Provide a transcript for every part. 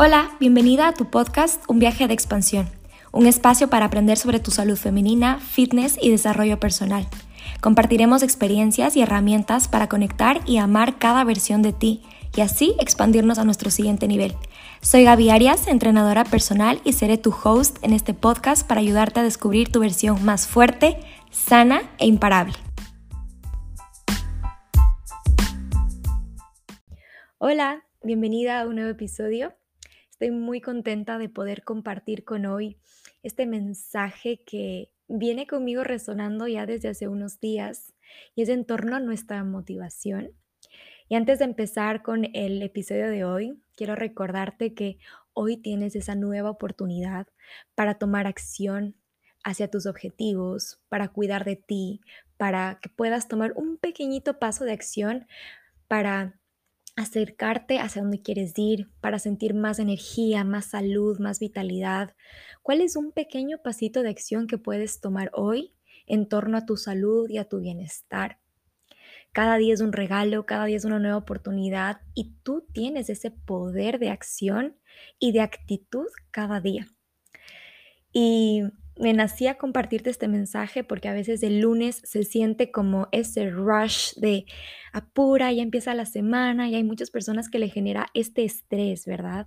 Hola, bienvenida a tu podcast Un viaje de expansión, un espacio para aprender sobre tu salud femenina, fitness y desarrollo personal. Compartiremos experiencias y herramientas para conectar y amar cada versión de ti y así expandirnos a nuestro siguiente nivel. Soy Gaby Arias, entrenadora personal y seré tu host en este podcast para ayudarte a descubrir tu versión más fuerte, sana e imparable. Hola, bienvenida a un nuevo episodio. Estoy muy contenta de poder compartir con hoy este mensaje que viene conmigo resonando ya desde hace unos días y es en torno a nuestra motivación. Y antes de empezar con el episodio de hoy, quiero recordarte que hoy tienes esa nueva oportunidad para tomar acción hacia tus objetivos, para cuidar de ti, para que puedas tomar un pequeñito paso de acción para acercarte hacia donde quieres ir para sentir más energía, más salud, más vitalidad? ¿Cuál es un pequeño pasito de acción que puedes tomar hoy en torno a tu salud y a tu bienestar? Cada día es un regalo, cada día es una nueva oportunidad y tú tienes ese poder de acción y de actitud cada día. Y me nacía compartirte este mensaje porque a veces el lunes se siente como ese rush de apura, ya empieza la semana y hay muchas personas que le genera este estrés, ¿verdad?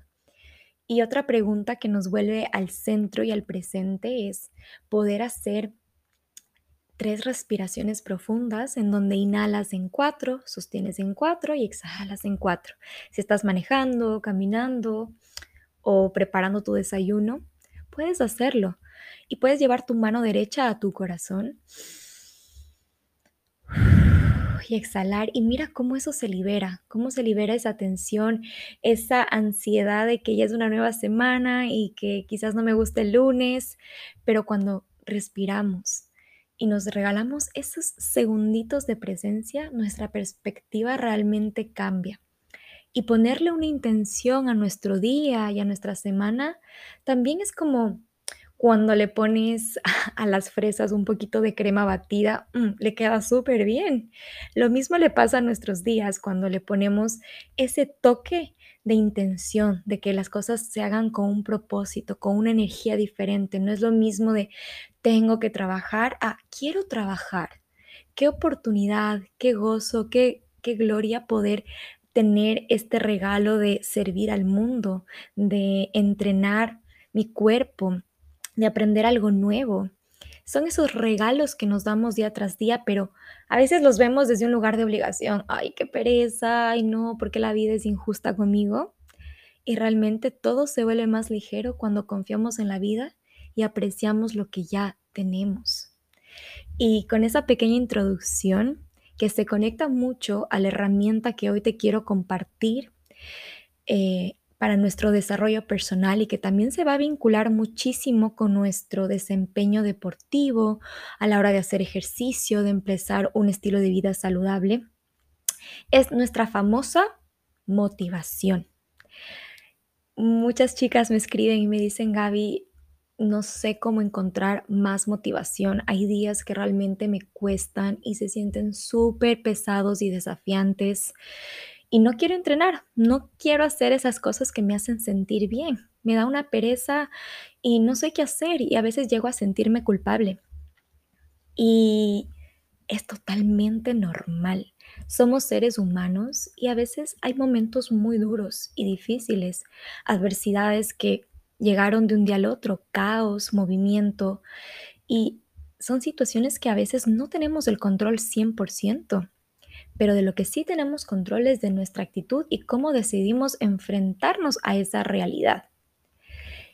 Y otra pregunta que nos vuelve al centro y al presente es poder hacer tres respiraciones profundas en donde inhalas en cuatro, sostienes en cuatro y exhalas en cuatro. Si estás manejando, caminando o preparando tu desayuno, puedes hacerlo y puedes llevar tu mano derecha a tu corazón y exhalar y mira cómo eso se libera, cómo se libera esa tensión, esa ansiedad de que ya es una nueva semana y que quizás no me guste el lunes, pero cuando respiramos y nos regalamos esos segunditos de presencia, nuestra perspectiva realmente cambia. Y ponerle una intención a nuestro día y a nuestra semana también es como cuando le pones a las fresas un poquito de crema batida, mm, le queda súper bien. Lo mismo le pasa a nuestros días cuando le ponemos ese toque de intención, de que las cosas se hagan con un propósito, con una energía diferente. No es lo mismo de tengo que trabajar a quiero trabajar. Qué oportunidad, qué gozo, qué, qué gloria poder tener este regalo de servir al mundo, de entrenar mi cuerpo, de aprender algo nuevo. Son esos regalos que nos damos día tras día, pero a veces los vemos desde un lugar de obligación. Ay, qué pereza, ay no, porque la vida es injusta conmigo. Y realmente todo se vuelve más ligero cuando confiamos en la vida y apreciamos lo que ya tenemos. Y con esa pequeña introducción que se conecta mucho a la herramienta que hoy te quiero compartir, eh, para nuestro desarrollo personal y que también se va a vincular muchísimo con nuestro desempeño deportivo a la hora de hacer ejercicio, de empezar un estilo de vida saludable, es nuestra famosa motivación. Muchas chicas me escriben y me dicen, Gaby, no sé cómo encontrar más motivación. Hay días que realmente me cuestan y se sienten súper pesados y desafiantes y no quiero entrenar, no quiero hacer esas cosas que me hacen sentir bien. Me da una pereza y no sé qué hacer y a veces llego a sentirme culpable. Y es totalmente normal. Somos seres humanos y a veces hay momentos muy duros y difíciles, adversidades que llegaron de un día al otro, caos, movimiento, y son situaciones que a veces no tenemos el control 100% pero de lo que sí tenemos control es de nuestra actitud y cómo decidimos enfrentarnos a esa realidad.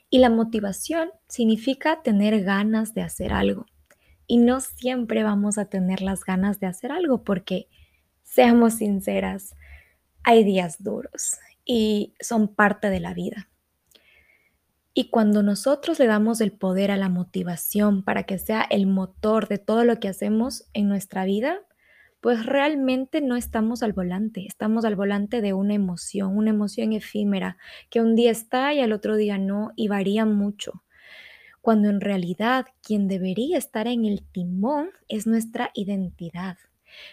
Y la motivación significa tener ganas de hacer algo. Y no siempre vamos a tener las ganas de hacer algo porque, seamos sinceras, hay días duros y son parte de la vida. Y cuando nosotros le damos el poder a la motivación para que sea el motor de todo lo que hacemos en nuestra vida, pues realmente no estamos al volante, estamos al volante de una emoción, una emoción efímera, que un día está y al otro día no, y varía mucho. Cuando en realidad quien debería estar en el timón es nuestra identidad.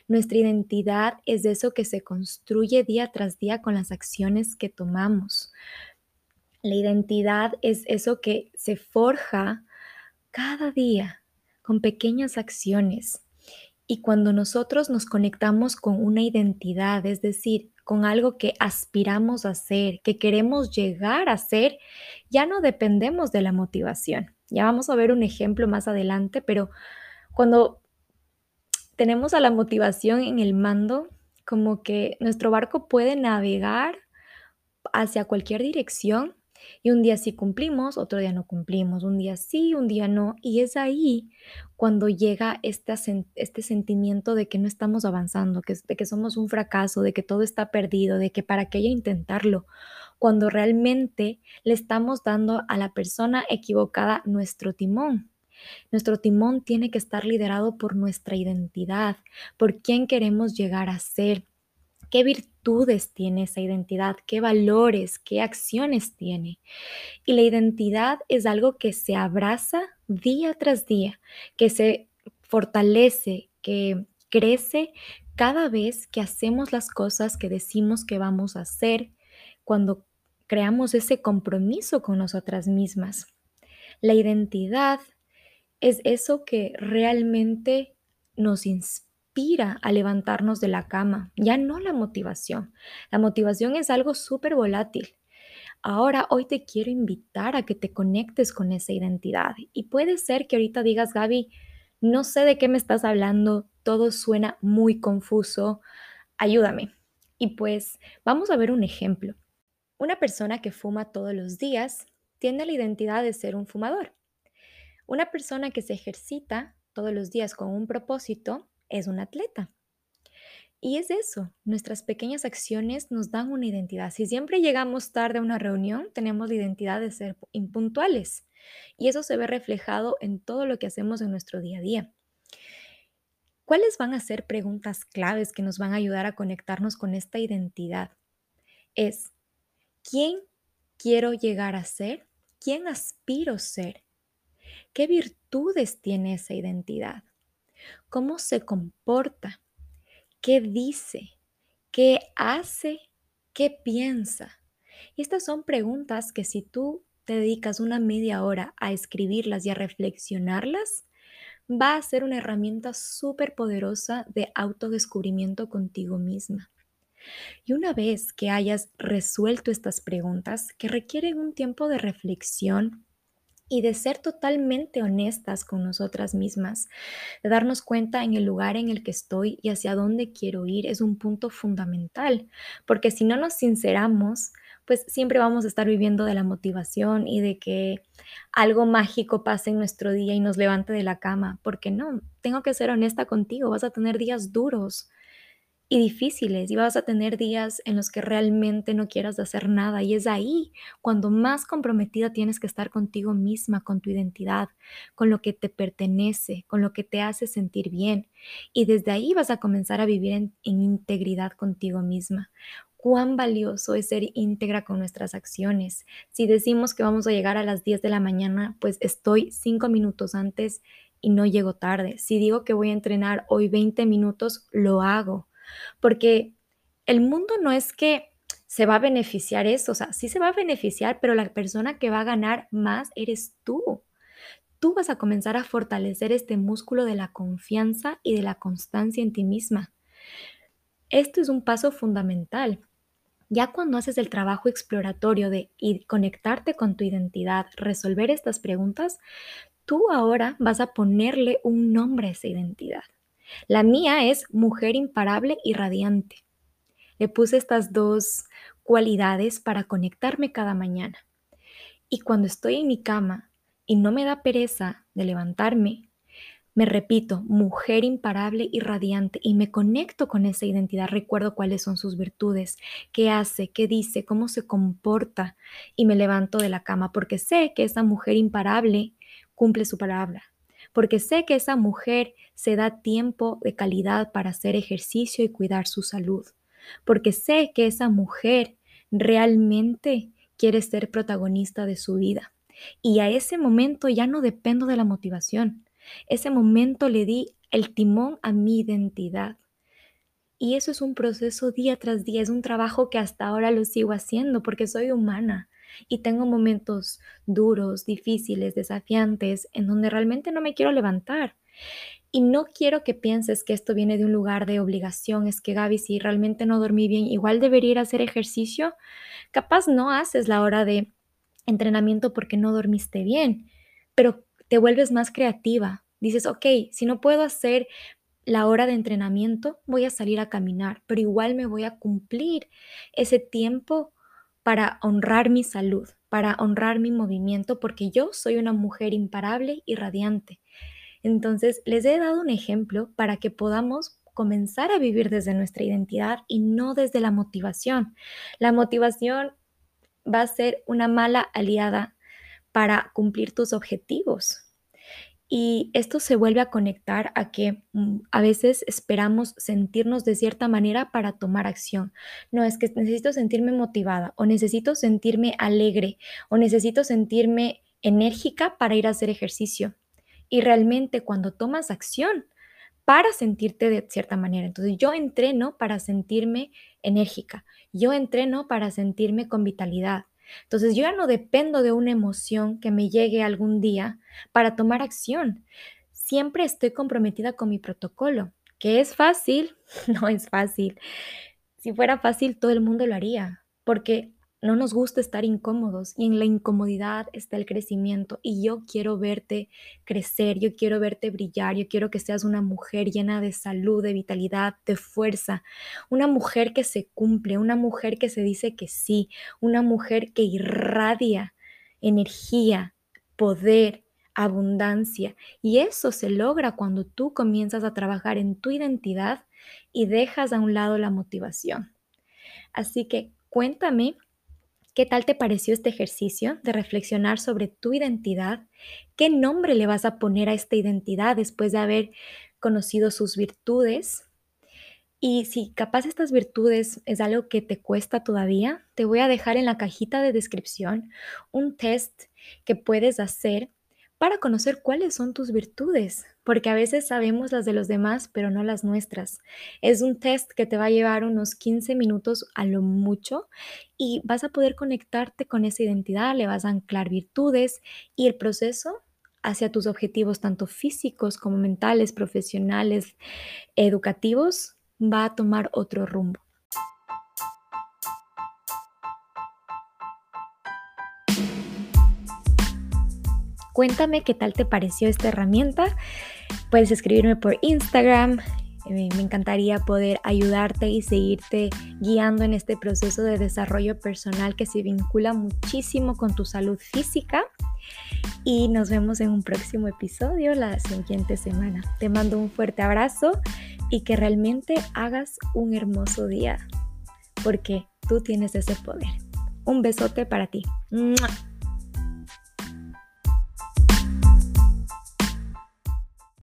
Nuestra identidad es eso que se construye día tras día con las acciones que tomamos. La identidad es eso que se forja cada día con pequeñas acciones. Y cuando nosotros nos conectamos con una identidad, es decir, con algo que aspiramos a ser, que queremos llegar a ser, ya no dependemos de la motivación. Ya vamos a ver un ejemplo más adelante, pero cuando tenemos a la motivación en el mando, como que nuestro barco puede navegar hacia cualquier dirección y un día sí cumplimos, otro día no cumplimos, un día sí, un día no. Y es ahí cuando llega este, este sentimiento de que no estamos avanzando, que, de que somos un fracaso, de que todo está perdido, de que para qué intentarlo, cuando realmente le estamos dando a la persona equivocada nuestro timón. Nuestro timón tiene que estar liderado por nuestra identidad, por quién queremos llegar a ser, qué tiene esa identidad, qué valores, qué acciones tiene. Y la identidad es algo que se abraza día tras día, que se fortalece, que crece cada vez que hacemos las cosas que decimos que vamos a hacer, cuando creamos ese compromiso con nosotras mismas. La identidad es eso que realmente nos inspira inspira a levantarnos de la cama, ya no la motivación. La motivación es algo súper volátil. Ahora, hoy te quiero invitar a que te conectes con esa identidad. Y puede ser que ahorita digas, Gaby, no sé de qué me estás hablando, todo suena muy confuso, ayúdame. Y pues vamos a ver un ejemplo. Una persona que fuma todos los días tiene la identidad de ser un fumador. Una persona que se ejercita todos los días con un propósito es un atleta. Y es eso, nuestras pequeñas acciones nos dan una identidad. Si siempre llegamos tarde a una reunión, tenemos la identidad de ser impuntuales. Y eso se ve reflejado en todo lo que hacemos en nuestro día a día. ¿Cuáles van a ser preguntas claves que nos van a ayudar a conectarnos con esta identidad? Es, ¿quién quiero llegar a ser? ¿Quién aspiro ser? ¿Qué virtudes tiene esa identidad? Cómo se comporta, qué dice, qué hace, qué piensa. Estas son preguntas que si tú te dedicas una media hora a escribirlas y a reflexionarlas, va a ser una herramienta súper poderosa de autodescubrimiento contigo misma. Y una vez que hayas resuelto estas preguntas que requieren un tiempo de reflexión, y de ser totalmente honestas con nosotras mismas, de darnos cuenta en el lugar en el que estoy y hacia dónde quiero ir es un punto fundamental, porque si no nos sinceramos, pues siempre vamos a estar viviendo de la motivación y de que algo mágico pase en nuestro día y nos levante de la cama, porque no, tengo que ser honesta contigo, vas a tener días duros, y difíciles y vas a tener días en los que realmente no quieras hacer nada y es ahí cuando más comprometida tienes que estar contigo misma, con tu identidad, con lo que te pertenece, con lo que te hace sentir bien y desde ahí vas a comenzar a vivir en, integridad contigo misma. Cuán valioso es ser íntegra con nuestras acciones. Si decimos que vamos a llegar a las 10 de la mañana, pues estoy 5 minutos antes y no llego tarde. Si digo que voy a entrenar hoy 20 minutos, lo hago porque el mundo no es que se va a beneficiar eso, o sea, sí se va a beneficiar, pero la persona que va a ganar más eres tú. Tú vas a comenzar a fortalecer este músculo de la confianza y de la constancia en ti misma. Esto es un paso fundamental. Ya cuando haces el trabajo exploratorio de conectarte con tu identidad, resolver estas preguntas, tú ahora vas a ponerle un nombre a esa identidad. La mía es mujer imparable y radiante. Le puse estas dos cualidades para conectarme cada mañana. Y cuando estoy en mi cama y no me da pereza de levantarme, me repito, mujer imparable y radiante, y me conecto con esa identidad, recuerdo cuáles son sus virtudes, qué hace, qué dice, cómo se comporta, y me levanto de la cama porque sé que esa mujer imparable cumple su palabra, porque sé que esa mujer se da tiempo de calidad para hacer ejercicio y cuidar su salud, porque sé que esa mujer realmente quiere ser protagonista de su vida. Y a ese momento ya no dependo de la motivación. Ese momento le di el timón a mi identidad. Y eso es un proceso día tras día, es un trabajo que hasta ahora lo sigo haciendo porque soy humana. Y tengo momentos duros, difíciles, desafiantes, en donde realmente no me quiero levantar. Y no quiero que pienses que esto viene de un lugar de obligación, es que Gaby, si realmente no dormí bien, igual debería ir a hacer ejercicio. Capaz no haces la hora de entrenamiento porque no dormiste bien, pero te vuelves más creativa. Dices, ok, si no puedo hacer la hora de entrenamiento, voy a salir a caminar, pero igual me voy a cumplir ese tiempo para honrar mi salud, para honrar mi movimiento, porque yo soy una mujer imparable y radiante. Entonces, les he dado un ejemplo para que podamos comenzar a vivir desde nuestra identidad y no desde la motivación. La motivación va a ser una mala aliada para cumplir tus objetivos. Y esto se vuelve a conectar a que mm, a veces esperamos sentirnos de cierta manera para tomar acción. No es que necesito sentirme motivada o necesito sentirme alegre o necesito sentirme enérgica para ir a hacer ejercicio y realmente cuando tomas acción para sentirte de cierta manera. Entonces yo entreno para sentirme enérgica, yo entreno para sentirme con vitalidad. Entonces yo ya no dependo de una emoción que me llegue algún día para tomar acción. Siempre estoy comprometida con mi protocolo. ¿Que es fácil? No es fácil. Si fuera fácil, todo el mundo lo haría, porque no nos gusta estar incómodos y en la incomodidad está el crecimiento y yo quiero verte crecer, yo quiero verte brillar, yo quiero que seas una mujer llena de salud, de vitalidad, de fuerza, una mujer que se cumple, una mujer que se dice que sí, una mujer que irradia energía, poder, abundancia y eso se logra cuando tú comienzas a trabajar en tu identidad y dejas a un lado la motivación. Así que cuéntame ¿Qué tal te pareció este ejercicio de reflexionar sobre tu identidad? ¿Qué nombre le vas a poner a esta identidad después de haber conocido sus virtudes? Y si capaz estas virtudes es algo que te cuesta todavía, te voy a dejar en la cajita de descripción un test que puedes hacer para conocer cuáles son tus virtudes, porque a veces sabemos las de los demás, pero no las nuestras. Es un test que te va a llevar unos 15 minutos a lo mucho y vas a poder conectarte con esa identidad, le vas a anclar virtudes y el proceso hacia tus objetivos, tanto físicos como mentales, profesionales, educativos, va a tomar otro rumbo. Cuéntame qué tal te pareció esta herramienta. Puedes escribirme por Instagram. Eh, me encantaría poder ayudarte y seguirte guiando en este proceso de desarrollo personal que se vincula muchísimo con tu salud física. Y nos vemos en un próximo episodio la siguiente semana. Te mando un fuerte abrazo y que realmente hagas un hermoso día, porque tú tienes ese poder. Un besote para ti.